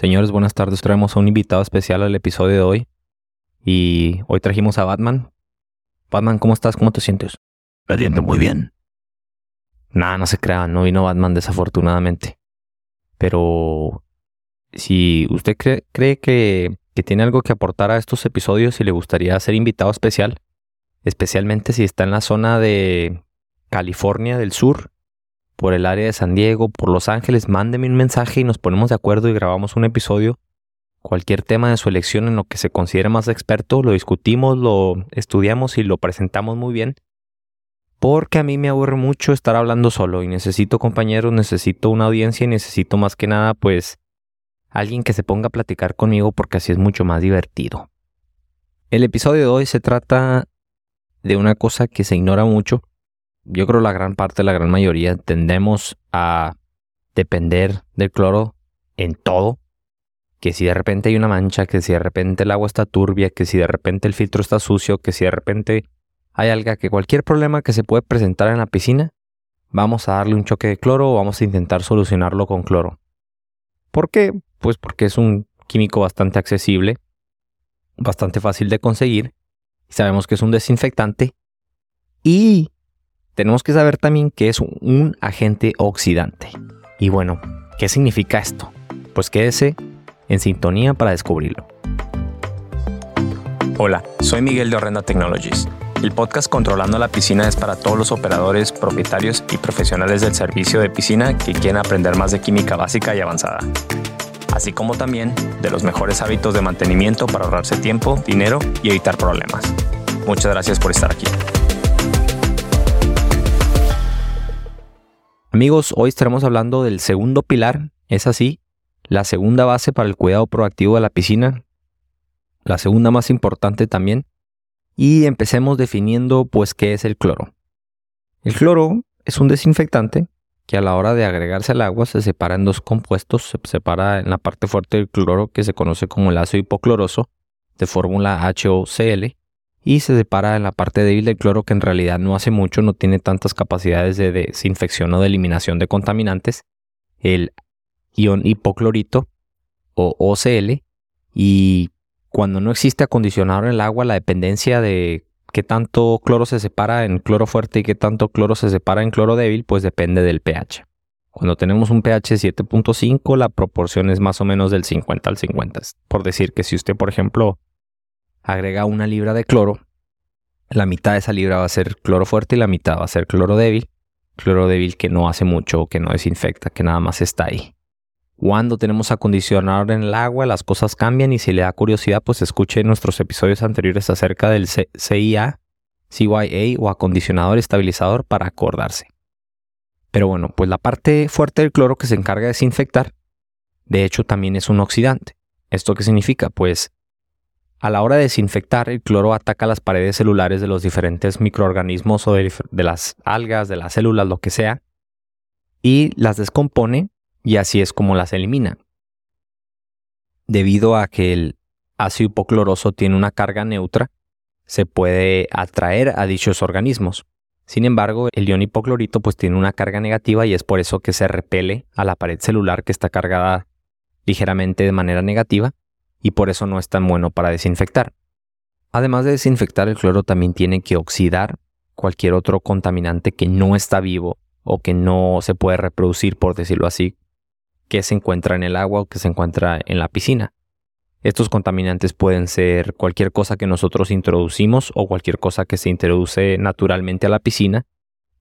Señores, buenas tardes. Traemos a un invitado especial al episodio de hoy. Y hoy trajimos a Batman. Batman, ¿cómo estás? ¿Cómo te sientes? Me siento muy bien. Nada, no se crean, no vino Batman desafortunadamente. Pero si usted cree, cree que, que tiene algo que aportar a estos episodios y le gustaría ser invitado especial, especialmente si está en la zona de California del Sur, por el área de San Diego, por Los Ángeles, mándeme un mensaje y nos ponemos de acuerdo y grabamos un episodio. Cualquier tema de su elección en lo que se considere más experto, lo discutimos, lo estudiamos y lo presentamos muy bien. Porque a mí me aburre mucho estar hablando solo y necesito compañeros, necesito una audiencia y necesito más que nada pues alguien que se ponga a platicar conmigo porque así es mucho más divertido. El episodio de hoy se trata de una cosa que se ignora mucho yo creo la gran parte, la gran mayoría, tendemos a depender del cloro en todo. Que si de repente hay una mancha, que si de repente el agua está turbia, que si de repente el filtro está sucio, que si de repente hay algo, que cualquier problema que se puede presentar en la piscina, vamos a darle un choque de cloro o vamos a intentar solucionarlo con cloro. ¿Por qué? Pues porque es un químico bastante accesible, bastante fácil de conseguir, sabemos que es un desinfectante y tenemos que saber también que es un agente oxidante. Y bueno, ¿qué significa esto? Pues quédese en sintonía para descubrirlo. Hola, soy Miguel de Horrenda Technologies. El podcast Controlando la Piscina es para todos los operadores, propietarios y profesionales del servicio de piscina que quieren aprender más de química básica y avanzada. Así como también de los mejores hábitos de mantenimiento para ahorrarse tiempo, dinero y evitar problemas. Muchas gracias por estar aquí. Amigos, hoy estaremos hablando del segundo pilar, es así, la segunda base para el cuidado proactivo de la piscina, la segunda más importante también, y empecemos definiendo pues qué es el cloro. El cloro es un desinfectante que a la hora de agregarse al agua se separa en dos compuestos, se separa en la parte fuerte del cloro que se conoce como el ácido hipocloroso de fórmula HOCl y se separa en la parte débil del cloro que en realidad no hace mucho, no tiene tantas capacidades de desinfección o de eliminación de contaminantes, el ion hipoclorito o OCl y cuando no existe acondicionador en el agua, la dependencia de qué tanto cloro se separa en cloro fuerte y qué tanto cloro se separa en cloro débil, pues depende del pH. Cuando tenemos un pH 7.5, la proporción es más o menos del 50 al 50. Por decir que si usted, por ejemplo, agrega una libra de cloro, la mitad de esa libra va a ser cloro fuerte y la mitad va a ser cloro débil. Cloro débil que no hace mucho, que no desinfecta, que nada más está ahí. Cuando tenemos acondicionador en el agua, las cosas cambian y si le da curiosidad, pues escuche nuestros episodios anteriores acerca del CIA, CYA o acondicionador estabilizador para acordarse. Pero bueno, pues la parte fuerte del cloro que se encarga de desinfectar, de hecho también es un oxidante. ¿Esto qué significa? Pues a la hora de desinfectar, el cloro ataca las paredes celulares de los diferentes microorganismos o de, las algas, de las células, lo que sea, y las descompone y así es como las elimina. Debido a que el ácido hipocloroso tiene una carga neutra, se puede atraer a dichos organismos. Sin embargo, el ion hipoclorito pues tiene una carga negativa y es por eso que se repele a la pared celular que está cargada ligeramente de manera negativa y por eso no es tan bueno para desinfectar. Además de desinfectar, el cloro también tiene que oxidar cualquier otro contaminante que no está vivo o que no se puede reproducir, por decirlo así, que se encuentra en el agua o que se encuentra en la piscina. Estos contaminantes pueden ser cualquier cosa que nosotros introducimos o cualquier cosa que se introduce naturalmente a la piscina,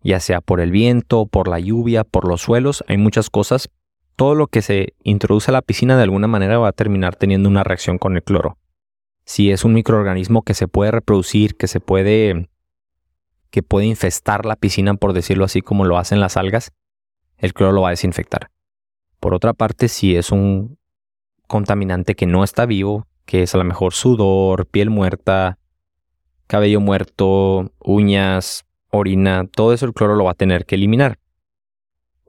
ya sea por el viento, por la lluvia, por los suelos, hay muchas cosas, todo lo que se introduce a la piscina de alguna manera va a terminar teniendo una reacción con el cloro. Si es un microorganismo que se puede reproducir, que se puede que puede infestar la piscina por decirlo así como lo hacen las algas, el cloro lo va a desinfectar. Por otra parte, si es un contaminante que no está vivo, que es a lo mejor sudor, piel muerta, cabello muerto, uñas, orina, todo eso el cloro lo va a tener que eliminar.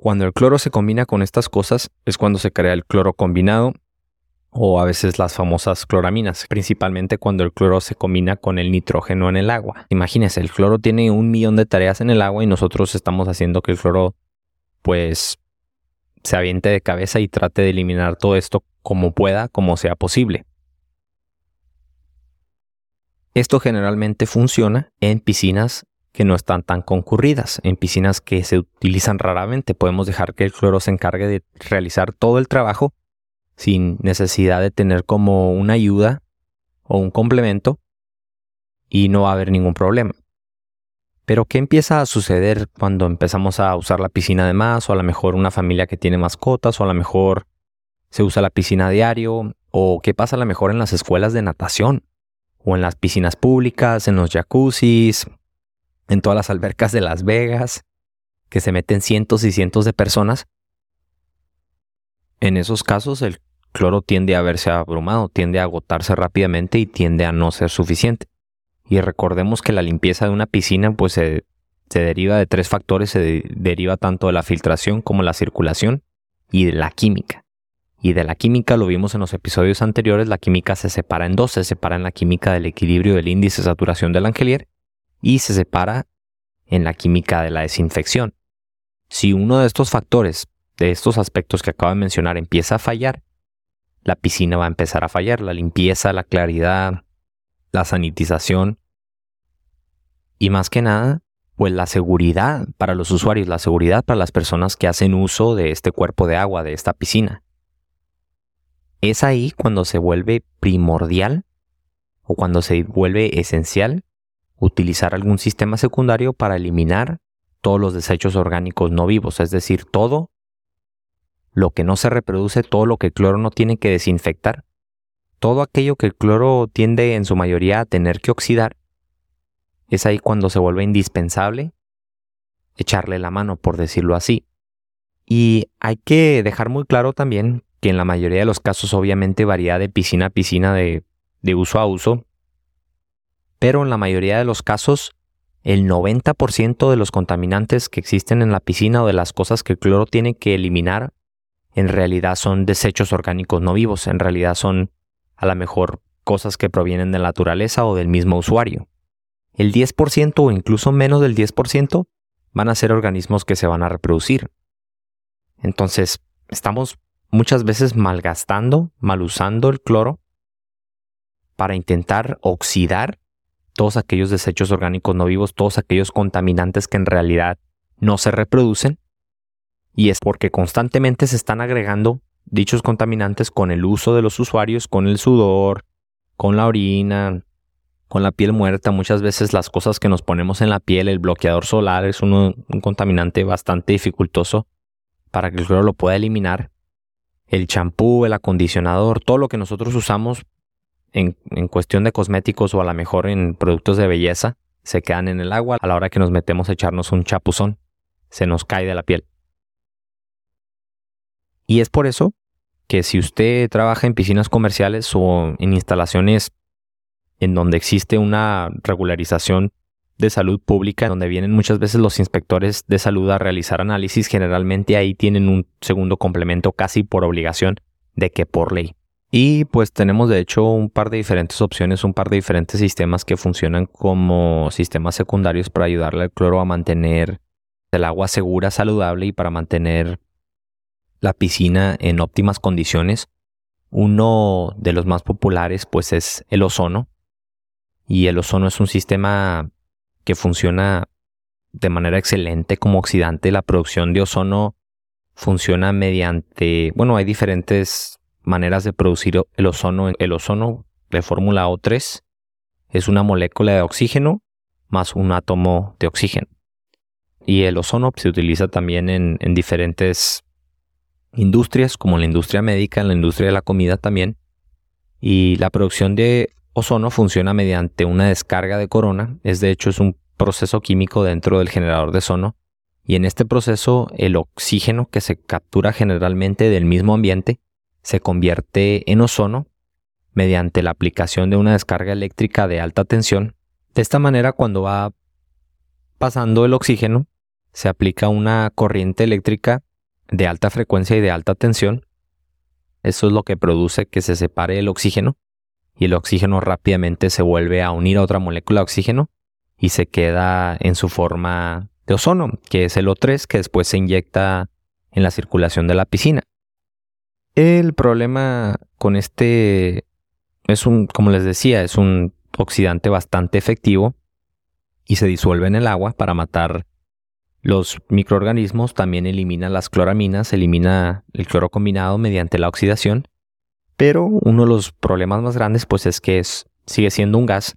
Cuando el cloro se combina con estas cosas es cuando se crea el cloro combinado o a veces las famosas cloraminas, principalmente cuando el cloro se combina con el nitrógeno en el agua. Imagínense, el cloro tiene un millón de tareas en el agua y nosotros estamos haciendo que el cloro pues se aviente de cabeza y trate de eliminar todo esto como pueda, como sea posible. Esto generalmente funciona en piscinas que no están tan concurridas, en piscinas que se utilizan raramente. Podemos dejar que el cloro se encargue de realizar todo el trabajo sin necesidad de tener como una ayuda o un complemento y no va a haber ningún problema. Pero ¿qué empieza a suceder cuando empezamos a usar la piscina de más o a lo mejor una familia que tiene mascotas o a lo mejor se usa la piscina a diario o qué pasa a lo mejor en las escuelas de natación o en las piscinas públicas, en los jacuzzis, en todas las albercas de Las Vegas, que se meten cientos y cientos de personas. En esos casos el cloro tiende a verse abrumado, tiende a agotarse rápidamente y tiende a no ser suficiente. Y recordemos que la limpieza de una piscina pues se, deriva de tres factores, se deriva tanto de la filtración como la circulación y de la química. Y de la química lo vimos en los episodios anteriores, la química se separa en dos, se separa en la química del equilibrio del índice de saturación del angelier y se separa en la química de la desinfección. Si uno de estos factores, de estos aspectos que acabo de mencionar, empieza a fallar, la piscina va a empezar a fallar, la limpieza, la claridad, la sanitización y más que nada, pues la seguridad para los usuarios, la seguridad para las personas que hacen uso de este cuerpo de agua, de esta piscina. Es ahí cuando se vuelve primordial o cuando se vuelve esencial utilizar algún sistema secundario para eliminar todos los desechos orgánicos no vivos, es decir, todo lo que no se reproduce, todo lo que el cloro no tiene que desinfectar, todo aquello que el cloro tiende en su mayoría a tener que oxidar, es ahí cuando se vuelve indispensable echarle la mano, por decirlo así. Y hay que dejar muy claro también que en la mayoría de los casos obviamente varía de piscina a piscina de, de uso a uso, pero en la mayoría de los casos el 90% de los contaminantes que existen en la piscina o de las cosas que el cloro tiene que eliminar en realidad son desechos orgánicos no vivos, en realidad son a lo mejor cosas que provienen de la naturaleza o del mismo usuario. El 10% o incluso menos del 10% van a ser organismos que se van a reproducir. Entonces, estamos muchas veces malgastando, mal usando el cloro para intentar oxidar todos aquellos desechos orgánicos no vivos, todos aquellos contaminantes que en realidad no se reproducen. Y es porque constantemente se están agregando dichos contaminantes con el uso de los usuarios, con el sudor, con la orina, con la piel muerta. Muchas veces las cosas que nos ponemos en la piel, el bloqueador solar es un contaminante bastante dificultoso para que el cloro lo pueda eliminar. El champú, el acondicionador, todo lo que nosotros usamos en, cuestión de cosméticos o a lo mejor en productos de belleza, se quedan en el agua a la hora que nos metemos a echarnos un chapuzón. Se nos cae de la piel. Y es por eso que si usted trabaja en piscinas comerciales o en instalaciones en donde existe una regularización de salud pública, donde vienen muchas veces los inspectores de salud a realizar análisis, generalmente ahí tienen un segundo complemento casi por obligación de que por ley. Y pues tenemos de hecho un par de diferentes opciones, un par de diferentes sistemas que funcionan como sistemas secundarios para ayudarle al cloro a mantener el agua segura, saludable y para mantener la piscina en óptimas condiciones. Uno de los más populares pues es el ozono. Y el ozono es un sistema que funciona de manera excelente como oxidante. La producción de ozono funciona mediante, bueno, hay diferentes maneras de producir el ozono. El ozono de fórmula O3 es una molécula de oxígeno más un átomo de oxígeno. Y el ozono se utiliza también en, en diferentes industrias como la industria médica, en la industria de la comida también. Y la producción de ozono funciona mediante una descarga de corona. Es de hecho es un proceso químico dentro del generador de ozono. Y en este proceso el oxígeno que se captura generalmente del mismo ambiente se convierte en ozono mediante la aplicación de una descarga eléctrica de alta tensión. De esta manera cuando va pasando el oxígeno se aplica una corriente eléctrica de alta frecuencia y de alta tensión. Eso es lo que produce que se separe el oxígeno y el oxígeno rápidamente se vuelve a unir a otra molécula de oxígeno y se queda en su forma de ozono, que es el O3, que después se inyecta en la circulación de la piscina. El problema con este es un, como les decía, es un oxidante bastante efectivo y se disuelve en el agua para matar los microorganismos. También elimina las cloraminas, elimina el cloro combinado mediante la oxidación. Pero uno de los problemas más grandes pues es que es, sigue siendo un gas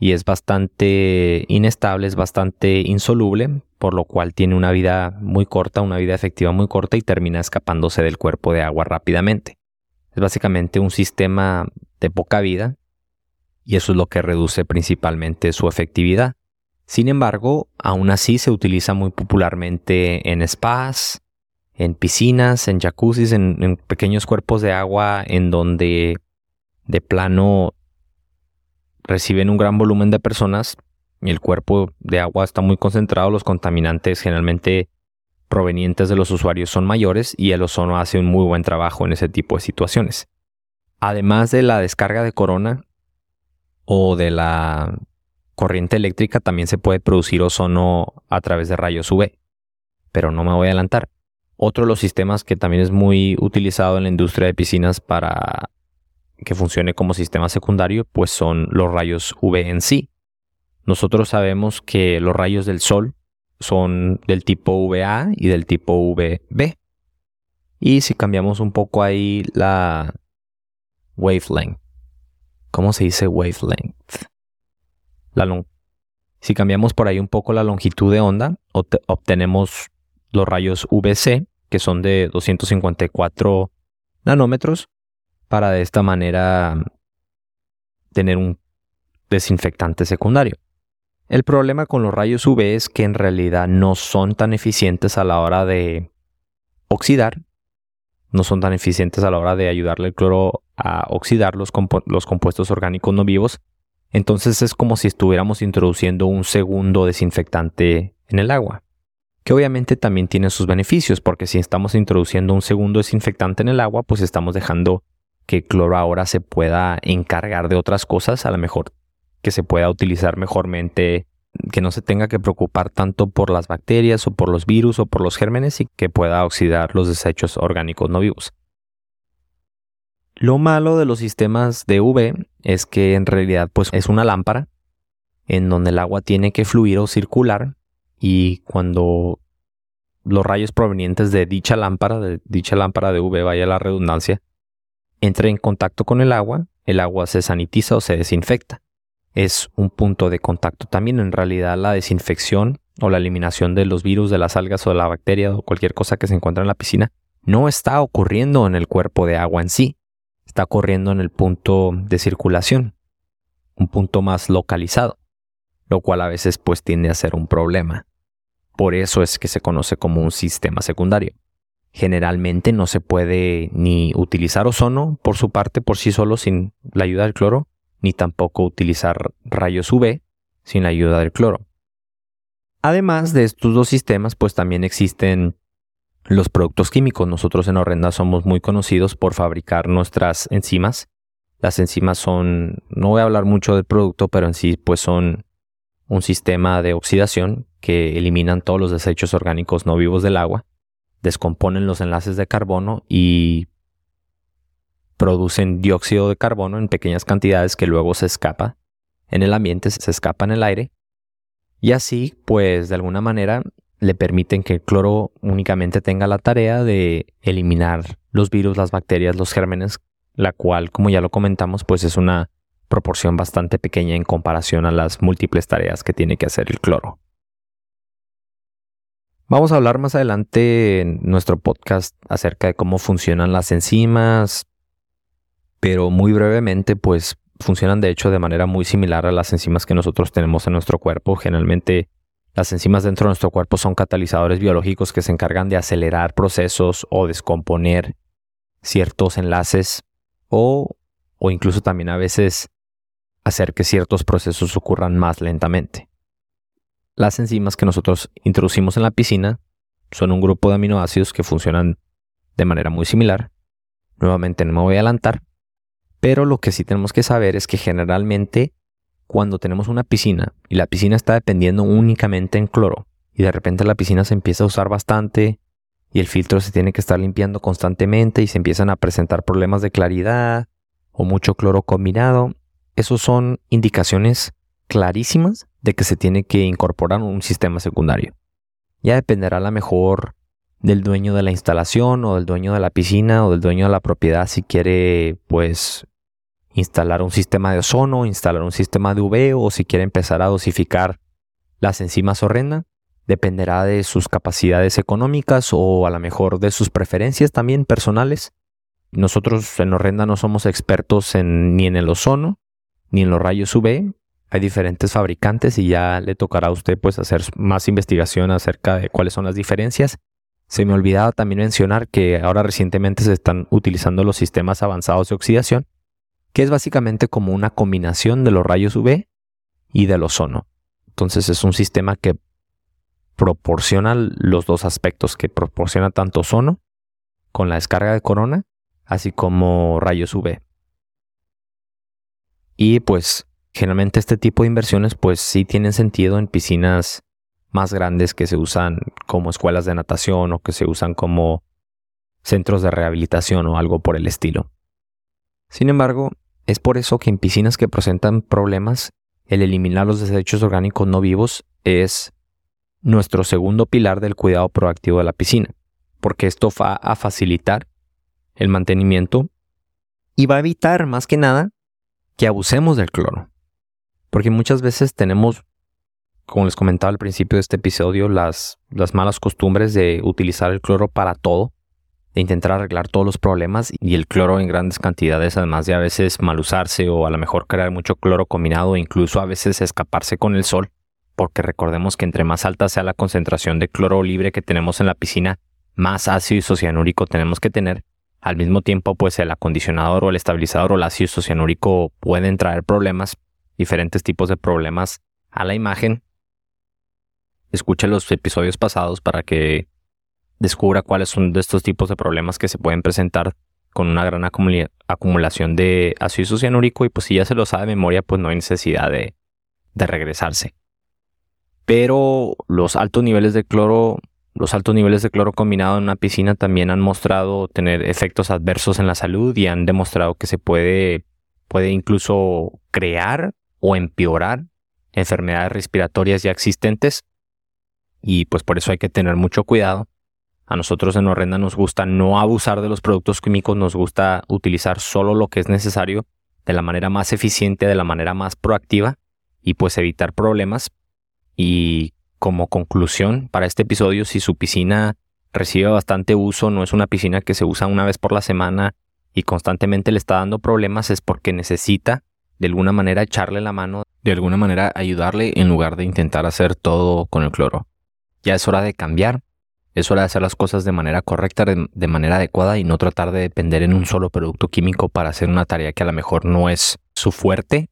y es bastante inestable, es bastante insoluble, por lo cual tiene una vida muy corta, una vida efectiva muy corta y termina escapándose del cuerpo de agua rápidamente. Es básicamente un sistema de poca vida y eso es lo que reduce principalmente su efectividad. Sin embargo, aún así se utiliza muy popularmente en spas, en piscinas, en jacuzzis, en, en pequeños cuerpos de agua en donde de plano reciben un gran volumen de personas y el cuerpo de agua está muy concentrado, los contaminantes generalmente provenientes de los usuarios son mayores y el ozono hace un muy buen trabajo en ese tipo de situaciones. Además de la descarga de corona o de la corriente eléctrica, también se puede producir ozono a través de rayos UV. Pero no me voy a adelantar. Otro de los sistemas que también es muy utilizado en la industria de piscinas para que funcione como sistema secundario, pues son los rayos UV en sí. Nosotros sabemos que los rayos del sol son del tipo UVA y del tipo UVB. Y si cambiamos un poco ahí la wavelength. ¿Cómo se dice wavelength? La si cambiamos por ahí un poco la longitud de onda, obtenemos los rayos UVC, que son de 254 nanómetros, para de esta manera tener un desinfectante secundario. El problema con los rayos UV es que en realidad no son tan eficientes a la hora de oxidar, no son tan eficientes a la hora de ayudarle al cloro a oxidar los, los compuestos orgánicos no vivos. Entonces es como si estuviéramos introduciendo un segundo desinfectante en el agua que obviamente también tiene sus beneficios, porque si estamos introduciendo un segundo desinfectante en el agua, pues estamos dejando que cloro ahora se pueda encargar de otras cosas, a lo mejor que se pueda utilizar mejormente, que no se tenga que preocupar tanto por las bacterias o por los virus o por los gérmenes y que pueda oxidar los desechos orgánicos no vivos. Lo malo de los sistemas de UV es que en realidad pues es una lámpara en donde el agua tiene que fluir o circular y cuando los rayos provenientes de dicha lámpara, de dicha lámpara de UV, vaya la redundancia, entre en contacto con el agua, el agua se sanitiza o se desinfecta. Es un punto de contacto también. En realidad la desinfección o la eliminación de los virus, de las algas o de la bacteria o cualquier cosa que se encuentra en la piscina no está ocurriendo en el cuerpo de agua en sí. Está ocurriendo en el punto de circulación, un punto más localizado, lo cual a veces pues tiende a ser un problema. Por eso es que se conoce como un sistema secundario generalmente no se puede ni utilizar ozono por su parte por sí solo sin la ayuda del cloro, ni tampoco utilizar rayos UV sin la ayuda del cloro. Además de estos dos sistemas, pues también existen los productos químicos. Nosotros en Horrenda somos muy conocidos por fabricar nuestras enzimas. Las enzimas son, no voy a hablar mucho del producto, pero en sí pues son un sistema de oxidación que eliminan todos los desechos orgánicos no vivos del agua descomponen los enlaces de carbono y producen dióxido de carbono en pequeñas cantidades que luego se escapa en el ambiente, se escapa en el aire. Y así, pues de alguna manera le permiten que el cloro únicamente tenga la tarea de eliminar los virus, las bacterias, los gérmenes, la cual, como ya lo comentamos, pues es una proporción bastante pequeña en comparación a las múltiples tareas que tiene que hacer el cloro. Vamos a hablar más adelante en nuestro podcast acerca de cómo funcionan las enzimas, pero muy brevemente, pues funcionan de hecho de manera muy similar a las enzimas que nosotros tenemos en nuestro cuerpo. Generalmente las enzimas dentro de nuestro cuerpo son catalizadores biológicos que se encargan de acelerar procesos o descomponer ciertos enlaces o, o incluso también a veces hacer que ciertos procesos ocurran más lentamente. Las enzimas que nosotros introducimos en la piscina son un grupo de aminoácidos que funcionan de manera muy similar. Nuevamente no me voy a adelantar, pero lo que sí tenemos que saber es que generalmente cuando tenemos una piscina y la piscina está dependiendo únicamente en cloro y de repente la piscina se empieza a usar bastante y el filtro se tiene que estar limpiando constantemente y se empiezan a presentar problemas de claridad o mucho cloro combinado, esos son indicaciones clarísimas de que se tiene que incorporar un sistema secundario. Ya dependerá a lo mejor del dueño de la instalación o del dueño de la piscina o del dueño de la propiedad si quiere pues instalar un sistema de ozono, instalar un sistema de UV o si quiere empezar a dosificar las enzimas horrenda. Dependerá de sus capacidades económicas o a lo mejor de sus preferencias también personales. Nosotros en Horrenda no somos expertos en, ni en el ozono ni en los rayos UV. Hay diferentes fabricantes y ya le tocará a usted pues hacer más investigación acerca de cuáles son las diferencias. Se me olvidaba también mencionar que ahora recientemente se están utilizando los sistemas avanzados de oxidación, que es básicamente como una combinación de los rayos UV y del ozono. Entonces es un sistema que proporciona los dos aspectos, que proporciona tanto ozono con la descarga de corona, así como rayos UV. Y pues generalmente este tipo de inversiones pues sí tienen sentido en piscinas más grandes que se usan como escuelas de natación o que se usan como centros de rehabilitación o algo por el estilo. Sin embargo, es por eso que en piscinas que presentan problemas el eliminar los desechos orgánicos no vivos es nuestro segundo pilar del cuidado proactivo de la piscina, porque esto va a facilitar el mantenimiento y va a evitar más que nada que abusemos del cloro. Porque muchas veces tenemos, como les comentaba al principio de este episodio, las, las malas costumbres de utilizar el cloro para todo de intentar arreglar todos los problemas y el cloro en grandes cantidades, además de a veces mal usarse o a lo mejor crear mucho cloro combinado e incluso a veces escaparse con el sol, porque recordemos que entre más alta sea la concentración de cloro libre que tenemos en la piscina, más ácido isocianúrico tenemos que tener. Al mismo tiempo, pues el acondicionador o el estabilizador o el ácido isocianúrico pueden traer problemas, diferentes tipos de problemas a la imagen. Escuche los episodios pasados para que descubra cuáles son de estos tipos de problemas que se pueden presentar con una gran acumulación de ácido cianúrico y pues si ya se lo sabe de memoria pues no hay necesidad de, de regresarse. Pero los altos niveles de cloro, los altos niveles de cloro combinado en una piscina también han mostrado tener efectos adversos en la salud y han demostrado que se puede, puede incluso crear o empeorar enfermedades respiratorias ya existentes y pues por eso hay que tener mucho cuidado a nosotros en Horrenda nos gusta no abusar de los productos químicos, nos gusta utilizar solo lo que es necesario de la manera más eficiente, de la manera más proactiva y pues evitar problemas. Y como conclusión para este episodio, si su piscina recibe bastante uso, no es una piscina que se usa una vez por la semana y constantemente le está dando problemas, es porque necesita de alguna manera echarle la mano, de alguna manera ayudarle en lugar de intentar hacer todo con el cloro. Ya es hora de cambiar es hora de hacer las cosas de manera correcta, de, manera adecuada y no tratar de depender en un solo producto químico para hacer una tarea que a lo mejor no es su fuerte.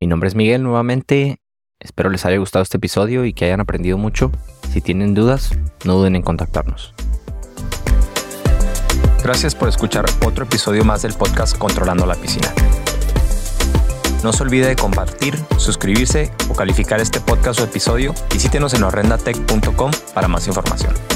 Mi nombre es Miguel nuevamente. Espero les haya gustado este episodio y que hayan aprendido mucho. Si tienen dudas, no duden en contactarnos. Gracias por escuchar otro episodio más del podcast Controlando la Piscina. No se olvide de compartir, suscribirse o calificar este podcast o episodio. Visítenos en horrendatech.com para más información.